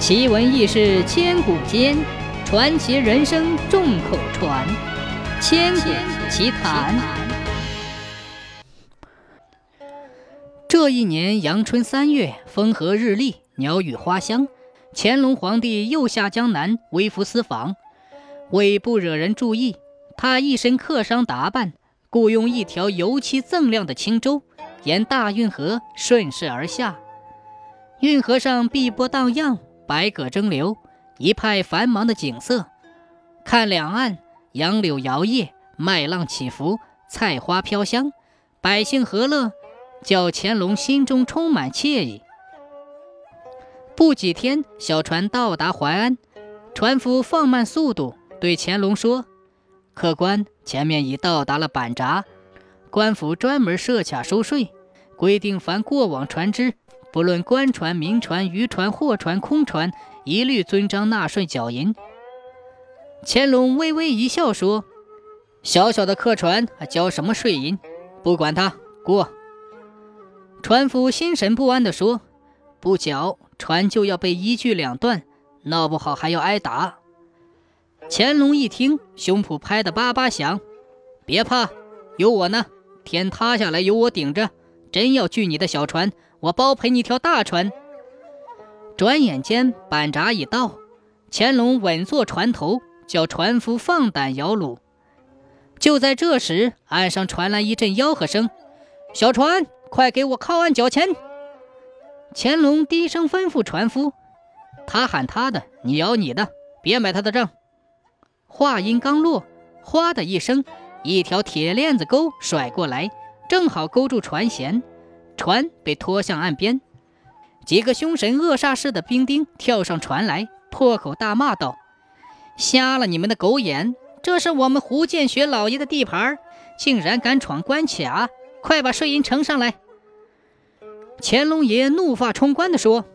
奇闻异事千古间，传奇人生众口传。千古奇谈。这一年阳春三月，风和日丽，鸟语花香。乾隆皇帝又下江南微服私访，为不惹人注意，他一身客商打扮，雇用一条油漆锃亮的青舟，沿大运河顺势而下。运河上碧波荡漾。百舸争流，一派繁忙的景色。看两岸杨柳摇曳，麦浪起伏，菜花飘香，百姓和乐，叫乾隆心中充满惬意。不几天，小船到达淮安，船夫放慢速度，对乾隆说：“客官，前面已到达了板闸，官府专门设卡收税，规定凡过往船只。”不论官船、民船、渔船、货船、空船，一律遵章纳税缴银。乾隆微微一笑说：“小小的客船还交什么税银？不管他，过。”船夫心神不安地说：“不缴，船就要被一锯两断，闹不好还要挨打。”乾隆一听，胸脯拍得叭叭响：“别怕，有我呢！天塌下来有我顶着，真要锯你的小船。”我包赔你条大船。转眼间，板闸已到，乾隆稳坐船头，叫船夫放胆摇橹。就在这时，岸上传来一阵吆喝声：“小船，快给我靠岸缴钱！”乾隆低声吩咐船夫：“他喊他的，你摇你的，别买他的账。”话音刚落，哗的一声，一条铁链子钩甩过来，正好勾住船舷。船被拖向岸边，几个凶神恶煞似的兵丁跳上船来，破口大骂道：“瞎了你们的狗眼！这是我们胡建学老爷的地盘，竟然敢闯关卡！快把税银呈上来！”乾隆爷怒发冲冠地说：“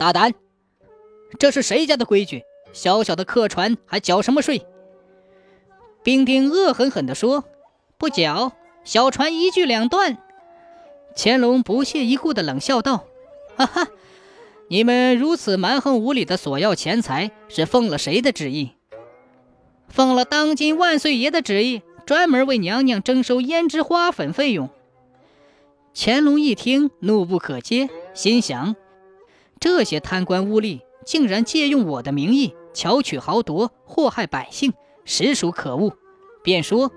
大胆！这是谁家的规矩？小小的客船还缴什么税？”兵丁恶狠狠地说：“不缴，小船一锯两断！”乾隆不屑一顾地冷笑道：“哈哈，你们如此蛮横无理地索要钱财，是奉了谁的旨意？奉了当今万岁爷的旨意，专门为娘娘征收胭脂花粉费用。”乾隆一听，怒不可遏，心想：这些贪官污吏竟然借用我的名义巧取豪夺，祸害百姓，实属可恶。便说：“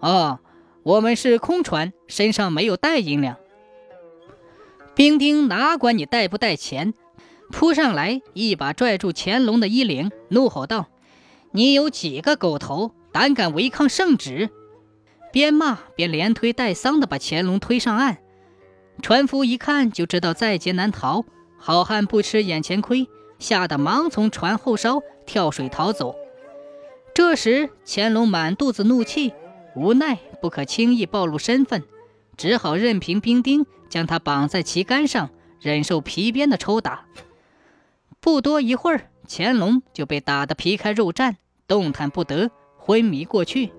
哦，我们是空船，身上没有带银两。”兵丁哪管你带不带钱，扑上来一把拽住乾隆的衣领，怒吼道：“你有几个狗头，胆敢违抗圣旨？”边骂边连推带搡的把乾隆推上岸。船夫一看就知道在劫难逃，好汉不吃眼前亏，吓得忙从船后梢跳水逃走。这时乾隆满肚子怒气，无奈不可轻易暴露身份。只好任凭兵丁将他绑在旗杆上，忍受皮鞭的抽打。不多一会儿，乾隆就被打得皮开肉绽，动弹不得，昏迷过去。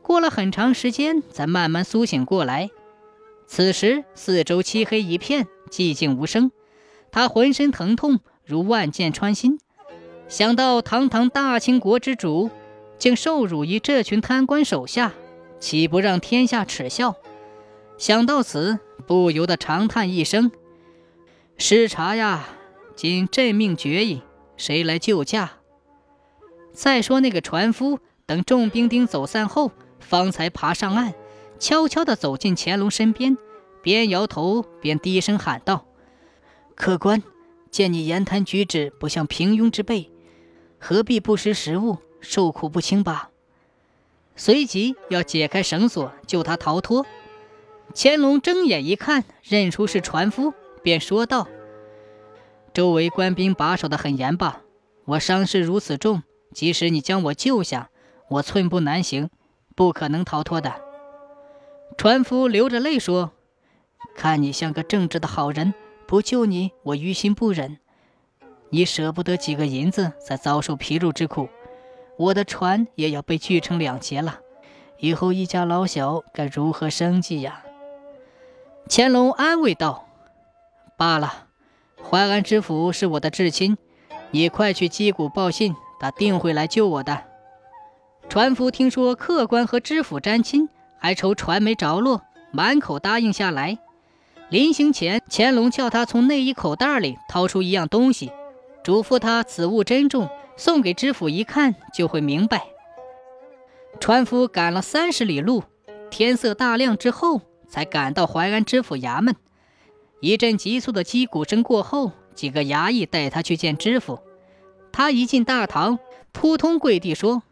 过了很长时间，才慢慢苏醒过来。此时四周漆黑一片，寂静无声。他浑身疼痛，如万箭穿心。想到堂堂大清国之主，竟受辱于这群贪官手下，岂不让天下耻笑？想到此，不由得长叹一声：“失察呀！今朕命绝矣，谁来救驾？”再说那个船夫，等众兵丁走散后，方才爬上岸，悄悄地走进乾隆身边，边摇头边低声喊道：“客官，见你言谈举止不像平庸之辈，何必不识时务，受苦不轻吧？”随即要解开绳索，救他逃脱。乾隆睁眼一看，认出是船夫，便说道：“周围官兵把守的很严吧？我伤势如此重，即使你将我救下，我寸步难行，不可能逃脱的。”船夫流着泪说：“看你像个正直的好人，不救你，我于心不忍。你舍不得几个银子，才遭受皮肉之苦，我的船也要被锯成两截了，以后一家老小该如何生计呀？”乾隆安慰道：“罢了，淮安知府是我的至亲，你快去击鼓报信，他定会来救我的。船夫听说客官和知府沾亲，还愁船没着落，满口答应下来。临行前，乾隆叫他从内衣口袋里掏出一样东西，嘱咐他此物珍重，送给知府一看就会明白。船夫赶了三十里路，天色大亮之后才赶到淮安知府衙门。一阵急促的击鼓声过后，几个衙役带他去见知府。他一进大堂，扑通跪地说：“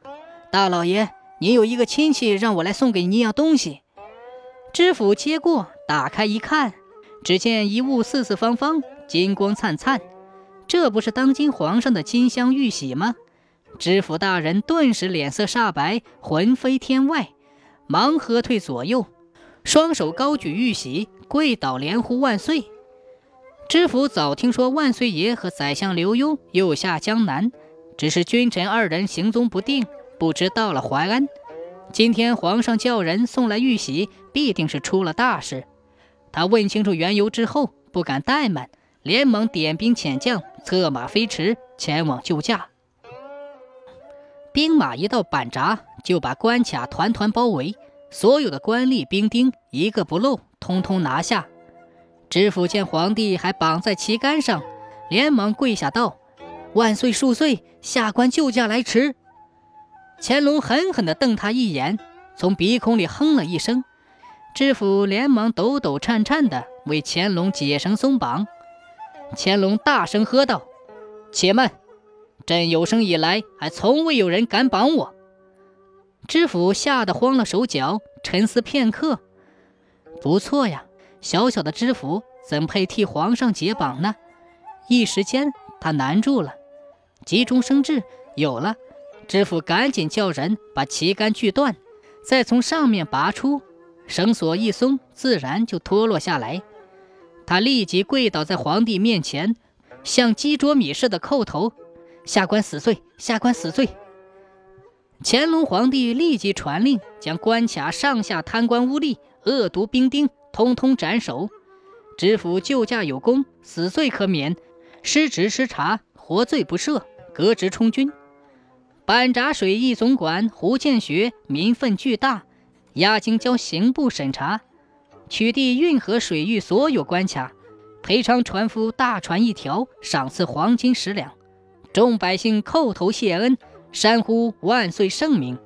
大老爷，您有一个亲戚让我来送给您一样东西。”知府接过，打开一看。只见一物四四方方，金光灿灿，这不是当今皇上的金镶玉玺吗？知府大人顿时脸色煞白，魂飞天外，忙喝退左右，双手高举玉玺，跪倒连呼万岁。知府早听说万岁爷和宰相刘墉又下江南，只是君臣二人行踪不定，不知到了淮安。今天皇上叫人送来玉玺，必定是出了大事。他问清楚缘由之后，不敢怠慢，连忙点兵遣将，策马飞驰，前往救驾。兵马一到板闸，就把关卡团团包围，所有的官吏兵丁一个不漏，通通拿下。知府见皇帝还绑在旗杆上，连忙跪下道：“万岁恕罪，下官救驾来迟。”乾隆狠狠地瞪他一眼，从鼻孔里哼了一声。知府连忙抖抖颤颤地为乾隆解绳松绑，乾隆大声喝道：“且慢！朕有生以来还从未有人敢绑我。”知府吓得慌了手脚，沉思片刻：“不错呀，小小的知府怎配替皇上解绑呢？”一时间他难住了，急中生智，有了！知府赶紧叫人把旗杆锯断，再从上面拔出。绳索一松，自然就脱落下来。他立即跪倒在皇帝面前，像鸡啄米似的叩头：“下官死罪，下官死罪。”乾隆皇帝立即传令，将关卡上下贪官污吏、恶毒兵丁通通斩首。知府救驾有功，死罪可免；失职失察，活罪不赦，革职充军。板闸水役总管胡建学民愤巨大。押京交刑部审查，取缔运河水域所有关卡，赔偿船夫大船一条，赏赐黄金十两。众百姓叩头谢恩，山呼万岁圣明。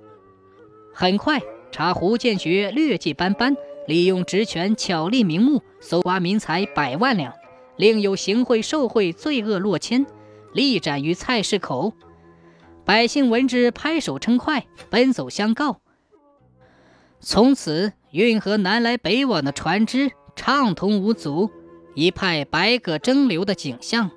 很快，查胡建学劣迹斑斑，利用职权巧立名目，搜刮民财百万两，另有行贿受贿罪恶落千，立斩于菜市口。百姓闻之，拍手称快，奔走相告。从此，运河南来北往的船只畅通无阻，一派百舸争流的景象。